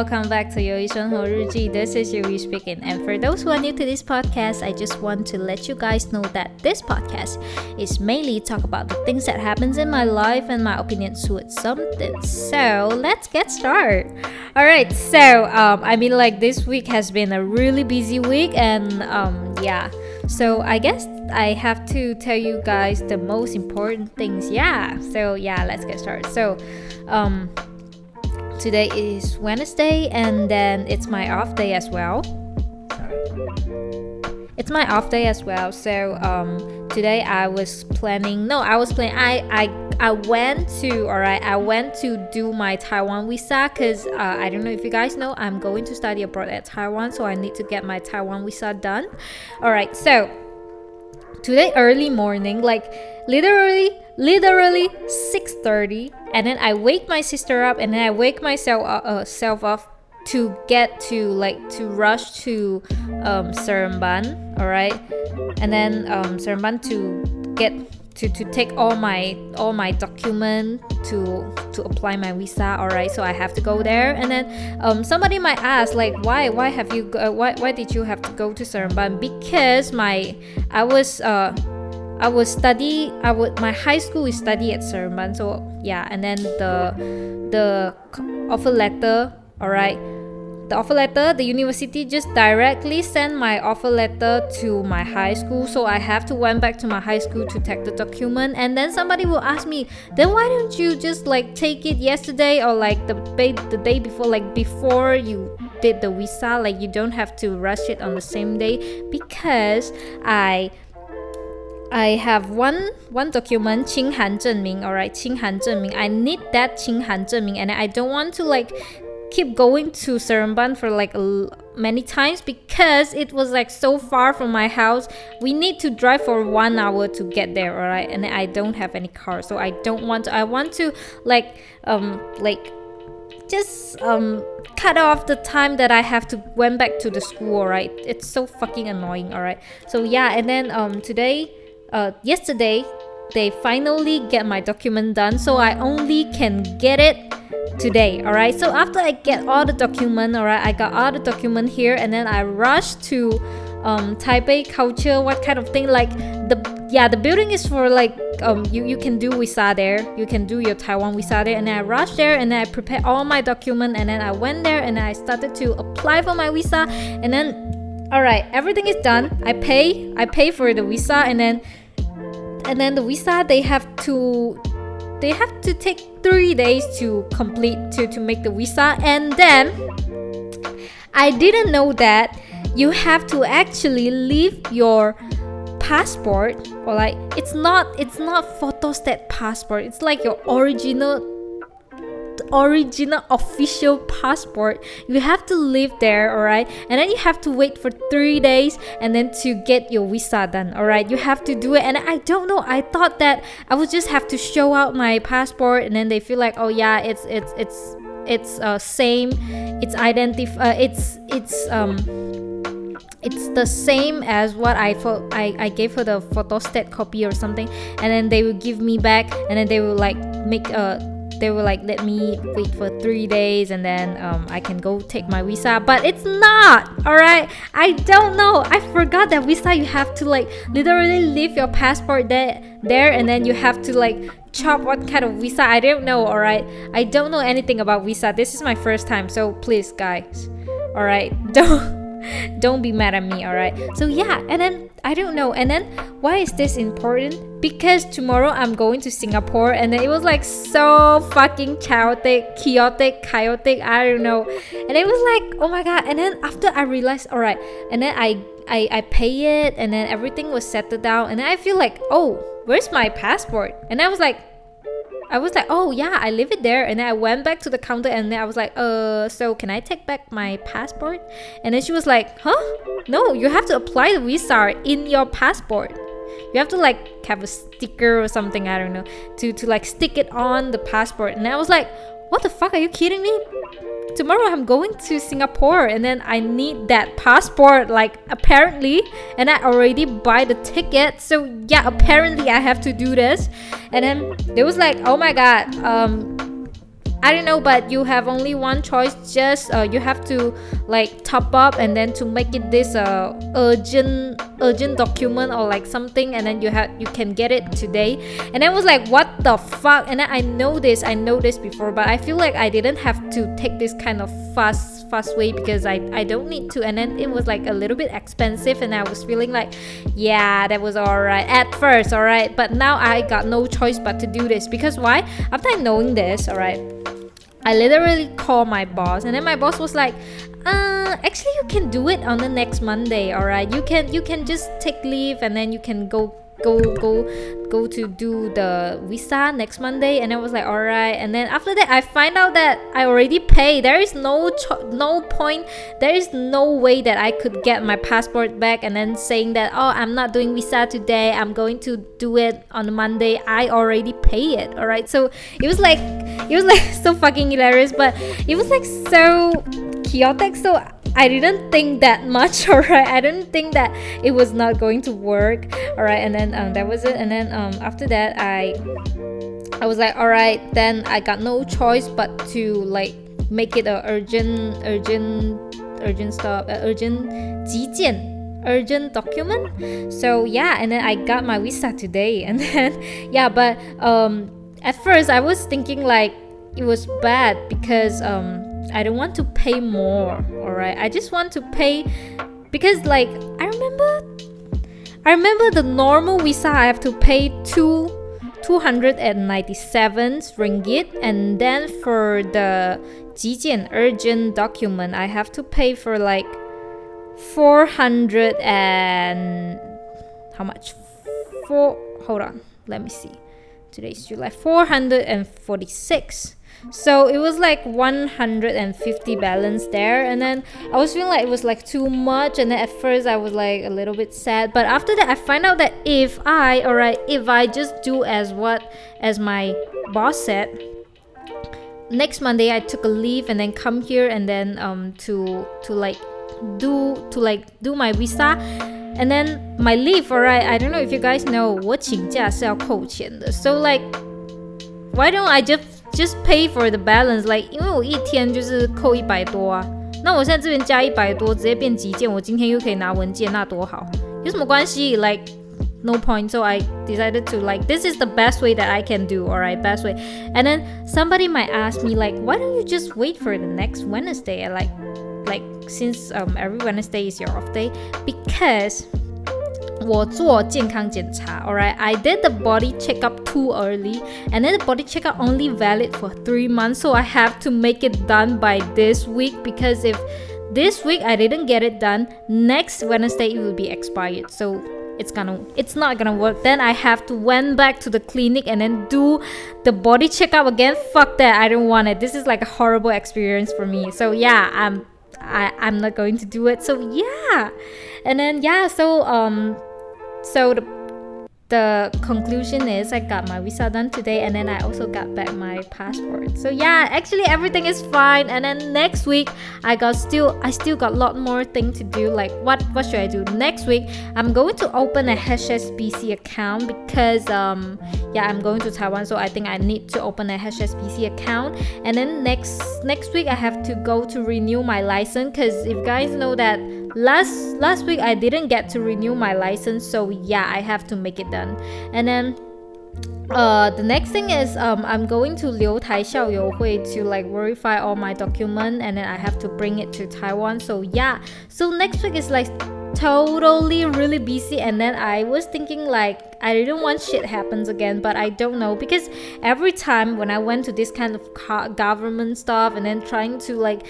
welcome back to Yoishan Horuji. This is Yuri speaking. And for those who are new to this podcast, I just want to let you guys know that this podcast is mainly talk about the things that happens in my life and my opinions towards something. So let's get started. All right. So um, I mean, like this week has been a really busy week, and um, yeah. So I guess I have to tell you guys the most important things. Yeah. So yeah, let's get started. So um today is Wednesday and then it's my off day as well. It's my off day as well. So um, today I was planning. No, I was planning. I I I went to. All right, I went to do my Taiwan visa because uh, I don't know if you guys know I'm going to study abroad at Taiwan, so I need to get my Taiwan visa done. All right, so today early morning, like literally literally 6:30 and then I wake my sister up and then I wake myself uh, uh, self up to get to like to rush to um, Seremban, all right, and then um, Seremban to get to, to take all my all my document to to apply my visa all right so i have to go there. And then um, somebody might ask like why why have you uh, why, why did you have to go to Seremban? Because my i was uh I would study. I would my high school is study at Seremban. So yeah, and then the the offer letter. All right, the offer letter. The university just directly sent my offer letter to my high school. So I have to went back to my high school to take the document. And then somebody will ask me, then why don't you just like take it yesterday or like the the day before, like before you did the visa like you don't have to rush it on the same day because I I have one one document, Qinghan all right, Qinghan I need that Qinghan and I don't want to like keep going to Seremban for like many times because it was like so far from my house. We need to drive for one hour to get there, all right, and I don't have any car, so I don't want. To, I want to like um like just um cut off the time that I have to went back to the school, all right. It's so fucking annoying, all right. So yeah, and then um today uh, yesterday they finally get my document done so i only can get it today all right so after i get all the document all right i got all the document here and then i rush to um, taipei culture what kind of thing like the yeah the building is for like um, you, you can do visa there. You can do your taiwan visa there. And then i rushed there and then i prepared all my document and then i went there and i started to apply for my visa. And then all right everything is done. I pay i pay for the visa and then and then the visa they have to they have to take three days to complete to, to make the visa. And then i didn't know that you have to actually leave your passport or like it's not it's not photostat passport. It's like your original original official passport. You have to live there all right and then you have to wait for three days and then to get your visa done all right you have to do it. And i don't know i thought that i would just have to show out my passport and then they feel like oh yeah it's it's it's it's uh same. It's identif uh, it's it's um it's the same as what I thought I, I gave her the photostat copy or something. And then they will give me back and then they will like make a they were like let me wait for three days and then um, I can go take my visa. But it's not, alright? I don't know. I forgot that visa you have to like literally leave your passport there there and then you have to like chop what kind of visa. I don't know, alright? I don't know anything about visa. This is my first time, so please guys. Alright, don't don't be mad at me, alright? So yeah, and then I don't know. And then why is this important? Because tomorrow I'm going to Singapore and then it was like so fucking chaotic, chaotic, chaotic, I don't know. And it was like, oh my god. And then after I realized, alright, and then I I, I pay it and then everything was settled down and then I feel like, oh, where's my passport? And I was like, I was like, oh yeah, I leave it there. And then I went back to the counter and then I was like, uh, so can I take back my passport? And then she was like, huh? No, you have to apply the visa in your passport. you have to like have a sticker or something i don't know to to like stick it on the passport and i was like what the fuck are you kidding me tomorrow i'm going to singapore and then i need that passport like apparently and i already buy the ticket. So yeah apparently i have to do this. And then it was like oh my god um I don't know, but you have only one choice. Just uh, you have to like top up and then to make it this uh urgent urgent document or like something, and then you have you can get it today. And I was like, what the fuck? And I know this, I know this before, but I feel like I didn't have to take this kind of fast fast way because I I don't need to. And then it was like a little bit expensive, and I was feeling like, yeah, that was alright at first, alright. But now I got no choice but to do this because why? After knowing this, alright. I literally called my boss and then my boss was like uh actually you can do it on the next Monday all right you can you can just take leave and then you can go go go go to do the visa next Monday and I was like all right and then after that I find out that I already paid there is no cho- no point. There is no way that I could get my passport back and then saying that oh I'm not doing visa today. I'm going to do it on Monday. I already pay it all right so it was like it was like so fucking hilarious but it was like so chaotic. So I didn't think that much, alright. I didn't think that it was not going to work, alright. And then um, that was it. And then um, after that, I I was like, alright. Then I got no choice but to like make it a urgent, urgent, urgent stuff, uh, urgent 急件 urgent document. So yeah, and then I got my visa today. And then yeah, but um, at first I was thinking like it was bad because um I don't want to pay more, alright? I just want to pay because like I remember I remember the normal visa I have to pay two 297 ringgit and then for the 急件 urgent document I have to pay for like 400 and how much? Four hold on, let me see. Today's July 446 so it was like 150 balance there and then i was feeling like it was like too much and then at first i was like a little bit sad but after that i find out that if i alright if i just do as what as my boss said next monday i took a leave and then come here and then um to to like do to like do my visa and then my leave alright i don't know if you guys know 我请假是要扣钱的 so like why don't i just just pay for the balance like 因为我一天就是扣一百多啊，那我现在这边加一百多，直接变急件，我今天又可以拿文件，那多好，有什么关系？Like no point. So I decided to like this is the best way that I can do. Alright, best way. And then somebody might ask me like, why don't you just wait for the next Wednesday? I like like since um every Wednesday is your off day because 我做健康检查，alright. I did the body checkup too early, and then the body checkup only valid for three months, so I have to make it done by this week because if this week I didn't get it done, next Wednesday it will be expired. So it's gonna it's not gonna work then i have to went back to the clinic and then do the body checkup again fuck that i don't want it this is like a horrible experience for me so yeah i'm I, i'm not going to do it so yeah and then yeah so um so the the conclusion is I got my visa done today and then I also got back my passport. So yeah, actually everything is fine. And then next week I got still I still got a lot more thing to do. Like what what should I do next week? I'm going to open a HSBC account because um yeah I'm going to Taiwan so I think I need to open a HSBC account. And then next next week I have to go to renew my license because if guys know that last last week I didn't get to renew my license so yeah I have to make it done and then uh, the next thing is um, I'm going to Liu Tai Xiao Hui to like verify all my document and then I have to bring it to Taiwan. So yeah, so next week is like totally really busy and then I was thinking like I didn't want shit happens again but I don't know because every time when I went to this kind of government stuff and then trying to like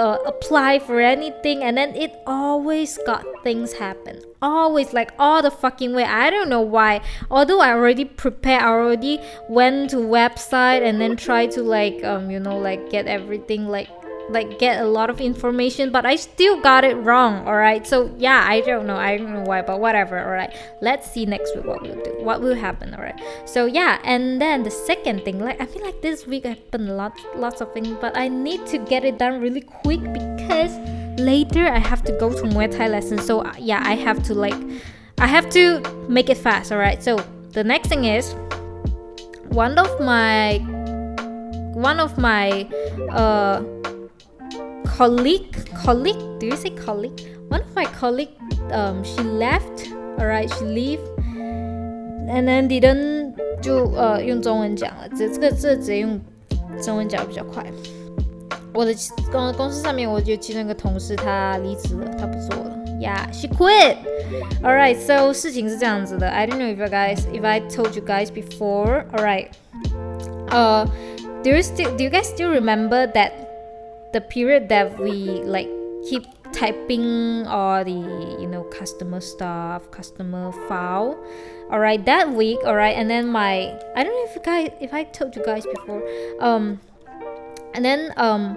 uh, apply for anything and then it always got things happen. Always like all the fucking way. I don't know why. Although i already prepared i already went to website and then try to like um you know like get everything like like get a lot of information, but I still got it wrong. All right. So yeah, I don't know. I don't know why, but whatever. All right. Let's see next week what we'll do. What will happen. All right. So yeah, and then the second thing, like I feel like this week happened lots, lots of things, but I need to get it done really quick because later I have to go to Muay Thai lesson. So yeah, I have to like, I have to make it fast. All right. So the next thing is one of my one of my uh colleague colleague do you say colleague one of my colleague um she left all right she leave and then didn't 就呃用中文讲了，这这个这直接用中文讲比较快。我的公公司上面，我就其中一个同事他离职了，他不做了。Yeah, she quit. Alright, so 事情是这样子的。I don't know if you guys, if I told you guys before. Alright. Uh, do you still, do you guys still remember that the period that we like keep typing all the you know customer stuff, customer file? Alright, that week. Alright, and then my I don't know if you guys, if I told you guys before. Um, and then um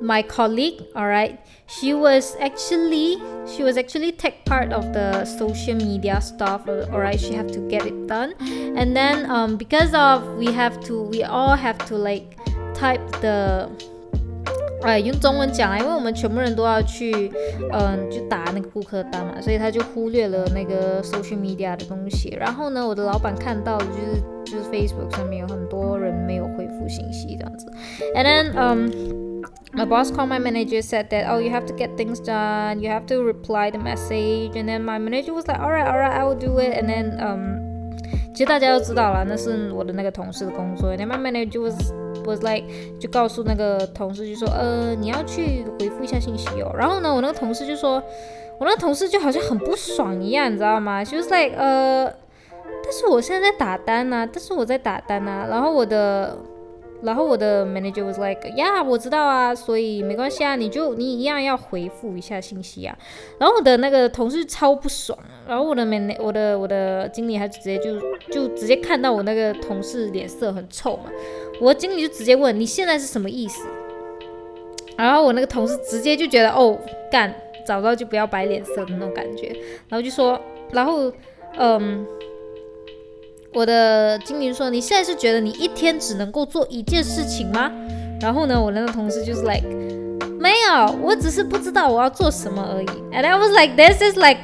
my colleague all right she was actually she was actually take part of the social media stuff all right she have to get it done and then um because of we have to we all have to like type the 哎，用中文讲啊，因为我们全部人都要去，嗯，就打那个顾客单嘛，所以他就忽略了那个 social media 的东西。然后呢，我的老板看到了，就是就是 Facebook 上面有很多人没有回复信息这样子。And then um my boss called my manager said that oh you have to get things done, you have to reply the message. And then my manager was like all right, all right, I will do it. And then um 其实大家都知道了，那是我的那个同事的工作。And my manager was was like 就告诉那个同事就说呃你要去回复一下信息哦。然后呢，我那个同事就说，我那个同事就好像很不爽一样，你知道吗？就是 like 呃，但是我现在在打单呐、但是我在打单呐、然后我的。然后我的 manager was like，呀，我知道啊，所以没关系啊，你就你一样要回复一下信息啊。然后我的那个同事超不爽，然后我的 man 我的我的经理还直接就就直接看到我那个同事脸色很臭嘛，我的经理就直接问你现在是什么意思？然后我那个同事直接就觉得哦，干，早知道就不要摆脸色的那种感觉，然后就说，然后嗯。我的经理说：“你现在是觉得你一天只能够做一件事情吗？”然后呢，我那个同事就是 like，没有，我只是不知道我要做什么而已。And I was like, this is like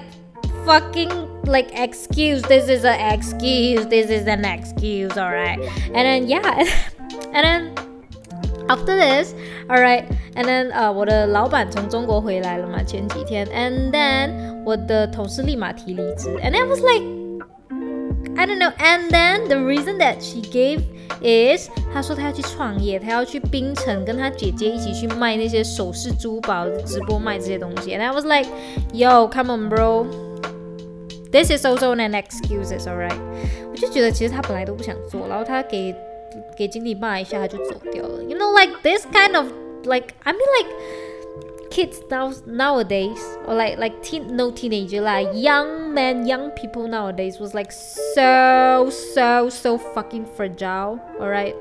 fucking like excuse. This is an excuse. This is an excuse. Alright. And then yeah, and then after this, alright. And then 呃，我的老板从中国回来了嘛，前几天。And then 我的同事立马提离职。And I was like. I don't know. And then the reason that she gave is，她说她要去创业，她要去槟城跟她姐姐一起去卖那些首饰、珠宝、直播卖这些东西。And I was like, Yo, come on, bro. This is also an excuses, alright? 我就觉得其实她本来都不想做，然后她给给经理骂一下，她就走掉了。You know, like this kind of like I mean like kids now nowadays or like like teen no teenager like young men young people nowadays was like so so so fucking fragile all right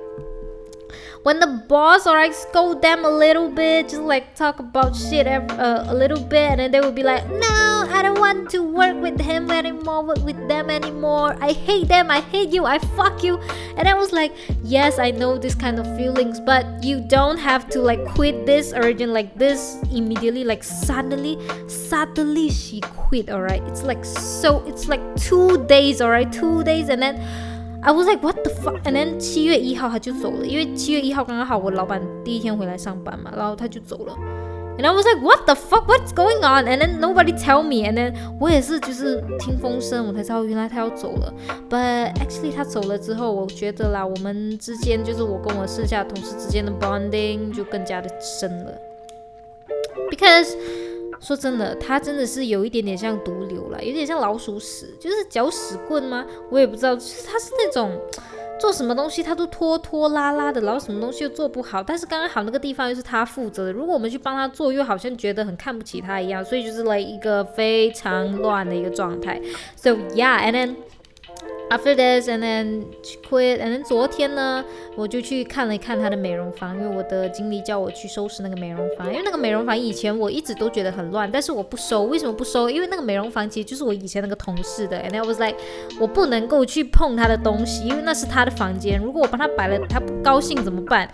when the boss or I scold them a little bit, just like talk about shit uh, a little bit, and then they would be like, "No, I don't want to work with him anymore, work with them anymore. I hate them. I hate you. I fuck you." And I was like, "Yes, I know this kind of feelings, but you don't have to like quit this urgent like this immediately, like suddenly, suddenly she quit. All right, it's like so, it's like two days. All right, two days, and then." I was like what the fuck and then 七月一号他就走了，因为七月一号刚刚好我老板第一天回来上班嘛，然后他就走了。And I was like what the fuck what's going on and then nobody tell me and then 我也是就是听风声我才知道原来他要走了。But actually 他走了之后，我觉得啦，我们之间就是我跟我剩下同事之间的 bonding 就更加的深了，because 说真的，他真的是有一点点像毒瘤了，有点像老鼠屎，就是搅屎棍吗？我也不知道，就是他是那种做什么东西他都拖拖拉拉的，然后什么东西又做不好，但是刚刚好那个地方又是他负责的，如果我们去帮他做，又好像觉得很看不起他一样，所以就是来一个非常乱的一个状态。So yeah, and then after this and then quit and then 昨天呢，我就去看了一看他的美容房，因为我的经理叫我去收拾那个美容房，因为那个美容房以前我一直都觉得很乱，但是我不收，为什么不收？因为那个美容房其实就是我以前那个同事的，and I was like 我不能够去碰他的东西，因为那是他的房间，如果我帮他摆了，他不高兴怎么办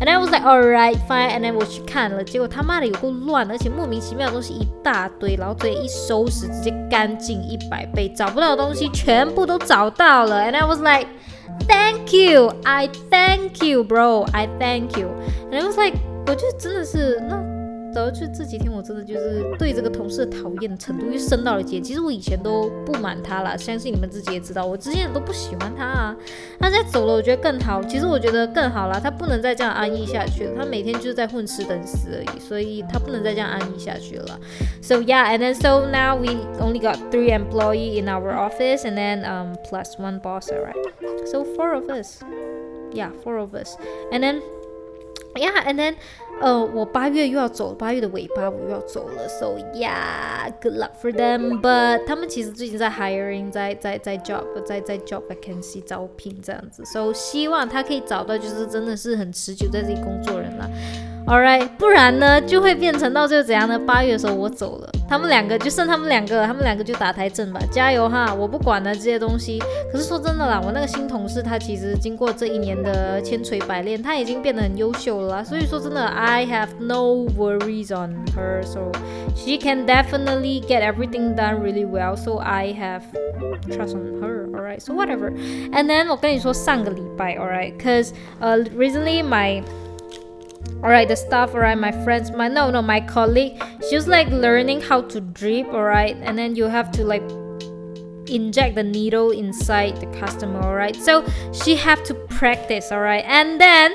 ？And I was like alright fine，and then 我去看了，结果他妈的有够乱，而且莫名其妙的东西一大堆，然后直接一收拾，直接干净一百倍，找不到的东西全部都找。到了，and I was like, thank you, I thank you, bro, I thank you. And I was like，我就真的是那。 导致这几天我真的就是对这个同事的讨厌程度又升到了极。其实我以前都不满他了，相信你们自己也知道，我之前都不喜欢他啊。他现在走了，我觉得更好。其实我觉得更好了，他不能再这样安逸下去了。他每天就是在混吃等死而已，所以他不能再这样安逸下去了。So yeah, and then so now we only got three employee in our office, and then um plus one boss, alright. So four of us. Yeah, four of us. And then yeah, and then 呃，我八月又要走，八月的尾巴我又要走了，so yeah，good luck for them。But 他们其实最近在 hiring，在在在 job，在在 job vacancy 招聘这样子，so 希望他可以找到就是真的是很持久在这里工作人了。All right，不然呢就会变成到最后怎样呢？八月的时候我走了，他们两个就剩他们两个，他们两个就打台阵吧，加油哈！我不管了这些东西。可是说真的啦，我那个新同事他其实经过这一年的千锤百炼，他已经变得很优秀了。所以说真的，I have no worries on her，so she can definitely get everything done really well. So I have trust on her. Alright, so whatever. And then 我跟你说上个礼拜，Alright，cause uh recently my all right the staff all right my friends my no no my colleague she's like learning how to drip all right and then you have to like inject the needle inside the customer all right so she have to practice all right and then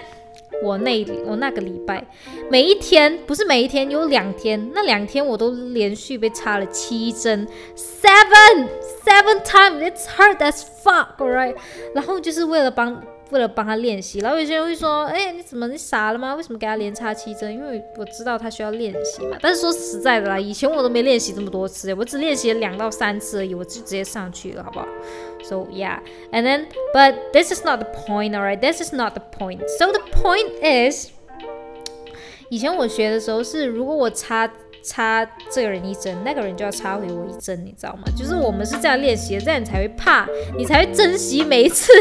我那我那个礼拜，每一天不是每一天，有两天，那两天我都连续被插了七针，seven seven times it's hurt as fuck alright，然后就是为了帮 为了帮他练习，然后有些人会说：“哎，你怎么你傻了吗？为什么给他连插七针？因为我知道他需要练习嘛。”但是说实在的啦，以前我都没练习这么多次，我只练习了两到三次而已，我就直接上去了，好不好？So yeah, and then but this is not the point, alright? This is not the point. So the point is，以前我学的时候是，如果我插。插这个人一针，那个人就要插回我一针，你知道吗？就是我们是这样练习的，这样你才会怕，你才会珍惜每一次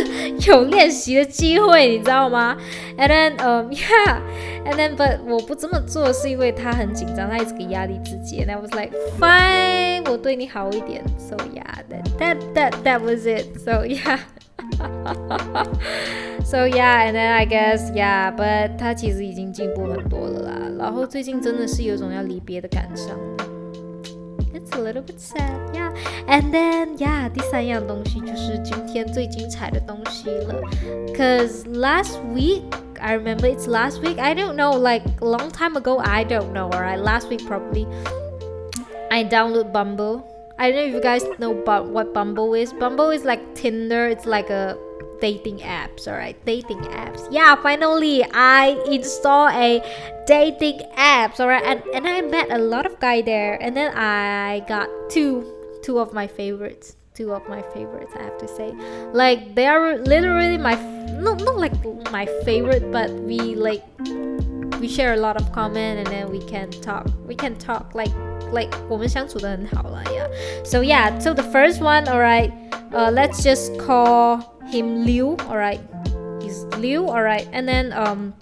有练习的机会，你知道吗？And then, um, yeah, and then, but 我不这么做是因为他很紧张，他一直给压力自己。And I was like, fine，我对你好一点。So yeah, that that that that was it. So yeah. so yeah, and then I guess yeah, but 他其实已经进步很多了啦。然后最近真的是有种要离别的感伤。It's a little bit sad, yeah. And then yeah，第三样东西就是今天最精彩的东西了。Cause last week. I remember it's last week. I don't know, like a long time ago. I don't know. Alright, last week probably. I download Bumble I don't know if you guys know about what Bumble is. Bumble is like Tinder. It's like a dating apps. All right, dating apps. Yeah, finally I install a dating apps. All right, and and I met a lot of guy there, and then I got two two of my favorites. Two of my favorites, I have to say. Like they are literally my not not like my favorite, but we like we share a lot of common, and then we can talk. We can talk like like 我们相处的很好了，yeah. So yeah, so the first one, alright, uh, let's just call him Liu, alright. He's Liu, alright, and then um.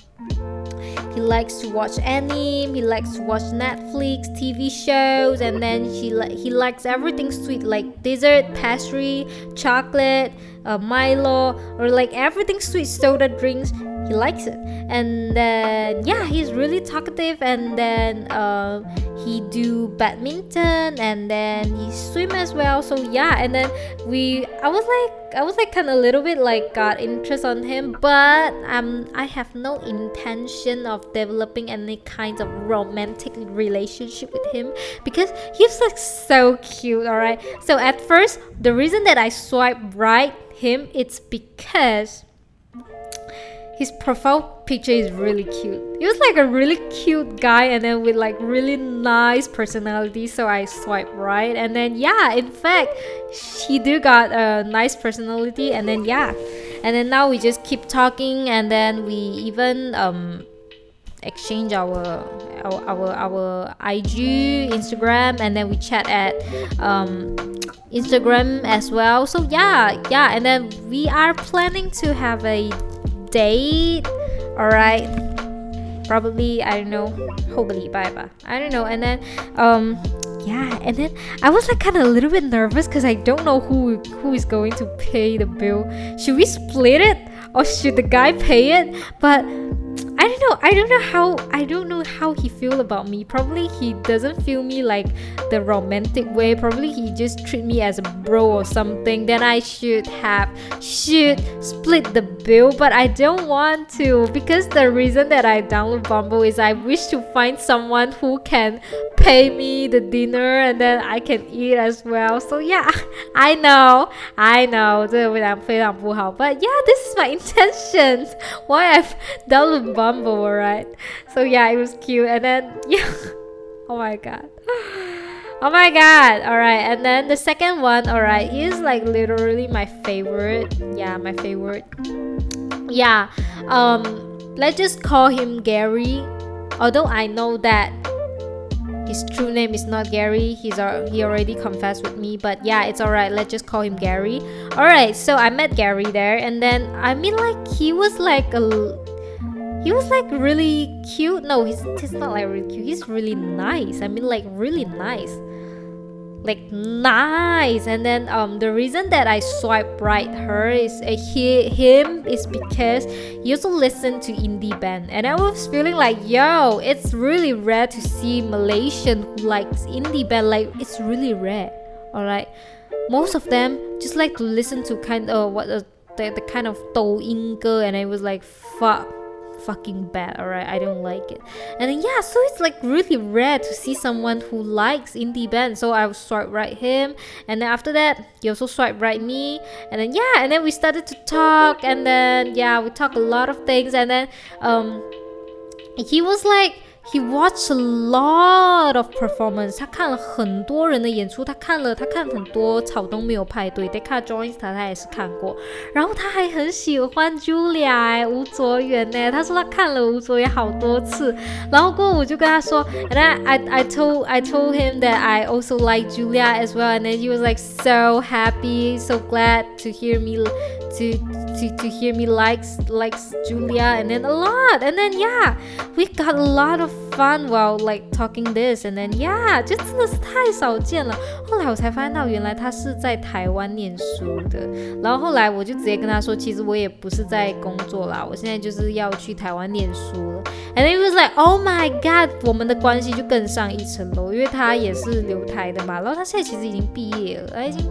He likes to watch anime. He likes to watch Netflix, TV shows, and then he li- he likes everything sweet like dessert, pastry, chocolate, uh, Milo, or like everything sweet soda drinks he likes it. And then yeah he's really talkative. And then uh, he do badminton. And then he swim as well. So yeah and then we i was like i was like kind of a little bit like got interest on him. But um i have no intention of developing any kind of romantic relationship with him because he's like so cute all right so at first the reason that i swipe right him it's because his profile picture is really cute. He was like a really cute guy and then with like really nice personality. So I swipe right and then yeah, in fact, he do got a nice personality and then yeah. And then now we just keep talking and then we even um exchange our our our, our IG, Instagram, and then we chat at um, Instagram as well. So yeah, yeah, and then we are planning to have a date. All right, probably I don't know, hopefully bye bye. I don't know, and then um yeah and then i was like kind of a little bit nervous because i don't know who who is going to pay the bill. Should we split it or should the guy pay it? But I don't know. I don't know how I don't know how he feel about me. Probably he doesn't feel me like the romantic way. Probably he just treat me as a bro or something. Then I should have should split the bill, but I don't want to because the reason that I download Bumble is I wish to find someone who can pay me the dinner and then I can eat as well. So yeah, I know. I know. But yeah, this is my intentions. Why I've downloaded Bumble bumble, right? So yeah, it was cute. And then yeah, oh my god. Oh my god. Alright, and then the second one, alright, is like literally my favorite. Yeah, my favorite. Yeah. Um let's just call him Gary. Although I know that his true name is not Gary. He's he already confessed with me, but yeah, it's alright. Let's just call him Gary. Alright, so I met Gary there, and then I mean like he was like a he was like really cute. No, he's, he's not like really cute. He's really nice. I mean, like really nice. Like nice. And then um, the reason that I swipe right her is uh, he him is because he also listened to indie band, and I was feeling like yo, it's really rare to see Malaysian who likes indie band. Like it's really rare. All right, most of them just like to listen to kind of what. Uh, the, the kind of Douyin girl and I was like fuck fucking bad alright? I don't like it. And then yeah so it's like really rare to see someone who likes indie band so i swipe right him. And then after that he also swipe right me. And then yeah and then we started to talk. And then yeah we talk a lot of things. And then um he was like he watched a lot of performance，他看了很多人的演出，他看了他看很多草东没有派对，Deca Joins 他他也是看过，然后他还很喜欢 Julia 哎吴卓源呢，他说他看了吴卓源好多次，然后过后我就跟他说，and I I I told I told him that I also like Julia as well，and then he was like so happy glad to hear me to to to hear me likes likes Julia and then a lot. And then yeah we got a lot of fun while like talking this and then yeah 就真的是太少见了。后来我才发现到原来他是在台湾念书的，然后后来我就直接跟他说，其实我也不是在工作啦，我现在就是要去台湾念书了。And it was like oh my god，我们的关系就更上一层楼，因为他也是留台的嘛，然后他现在其实已经毕业了，他已经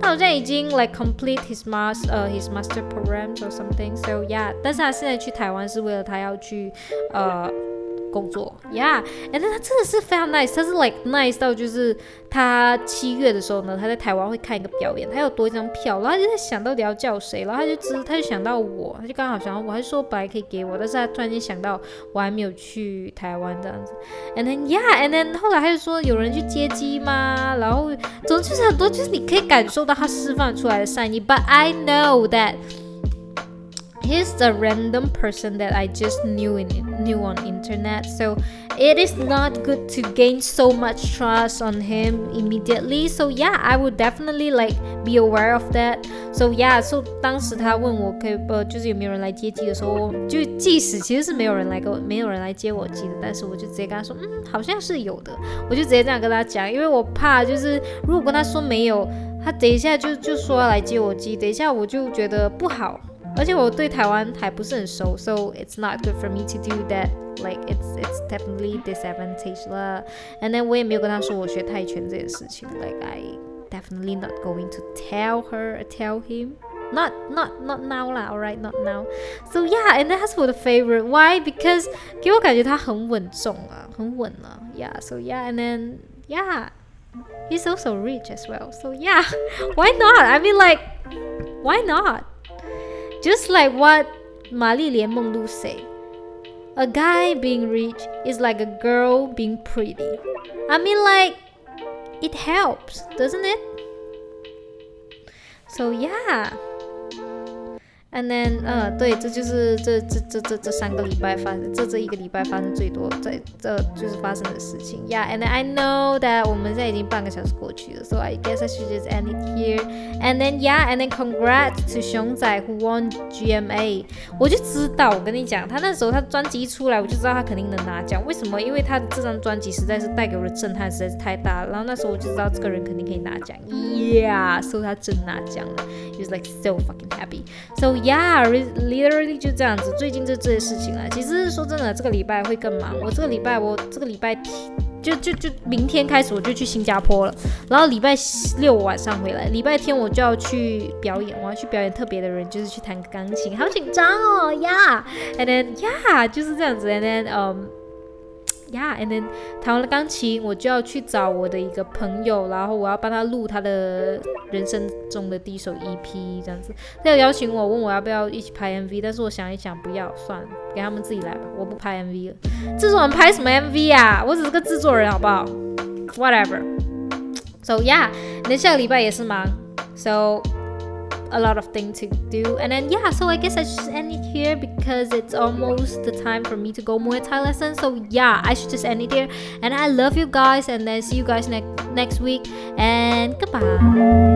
他好像已经 like complete his master，呃 his master programs or something so yeah，但是他现在去台湾是为了他要去呃。工作，Yeah，and then 他真的是非常 nice，他是 like nice 到就是他七月的时候呢，他在台湾会看一个表演，他有多一张票，然后他就在想到底要叫谁，然后他就知，他就想到我，他就刚好想到我，还说本来可以给我，但是他突然间想到我还没有去台湾这样子，and then yeah，and then 后来他就说有人去接机吗？然后总之就是很多，就是你可以感受到他释放出来的善意，but I know that。he's a random person that I just knew in knew on internet so it is not good to gain so much trust on him immediately so yeah I would definitely like be aware of that so yeah so 当时他问我可以呃就是有没有人来接机的时候就即使其实是没有人来跟我没有人来接我机的但是我就直接跟他说嗯好像是有的我就直接这样跟他讲因为我怕就是如果跟他说没有他等一下就就说要来接我机等一下我就觉得不好 而且我对台湾还不是很熟，so it's not good for me to do that. Like it's it's definitely disadvantage 了。And then 我也没有跟他说我学泰拳这件事情。Like I definitely not going to tell her, tell him. Not not not now 啦，alright, not now. So yeah, and that's for the favorite. Why? Because 给我感觉他很稳重啊，很稳啊。Yeah, so yeah, and then yeah. He's also rich as well. So yeah, why not? I mean like why not? Just like what Mali Lian Menglu say, a guy being rich is like a girl being pretty. I mean, like, it helps, doesn't it? So, yeah. And then，呃，对，这就是这这这这这三个礼拜发生，这这一个礼拜发生最多，在这就是发生的事情。Yeah，and I know that 我们现在已经半个小时过去了，so I guess I should just end it here. And then yeah，and then congrats to 熊仔 who won GMA。我就知道，我跟你讲，他那时候他专辑一出来，我就知道他肯定能拿奖。为什么？因为他的这张专辑实在是带给我的震撼实在是太大了。然后那时候我就知道这个人肯定可以拿奖。Yeah，so 他真拿奖了。He was like so fucking happy. So Yeah, literally 就这样子。最近就这些事情了。其实说真的，这个礼拜会更忙。我这个礼拜，我这个礼拜就就就明天开始我就去新加坡了。然后礼拜六晚上回来，礼拜天我就要去表演，我要去表演特别的人，就是去弹钢琴，好紧张哦。Yeah，and then yeah 就是这样子。And then um。Yeah，and then 弹完了钢琴，我就要去找我的一个朋友，然后我要帮他录他的人生中的第一首 EP，这样子。他有邀请我，问我要不要一起拍 MV，但是我想一想，不要，算了，给他们自己来吧，我不拍 MV 了。制作人拍什么 MV 啊？我只是个制作人，好不好？Whatever。So yeah，那下个礼拜也是忙。So a lot of things to do. And then yeah, so I guess I should end it here because it's almost the time for me to go Muay Thai lesson. So yeah, I should just end it here. And I love you guys, and then see you guys next next week. And goodbye.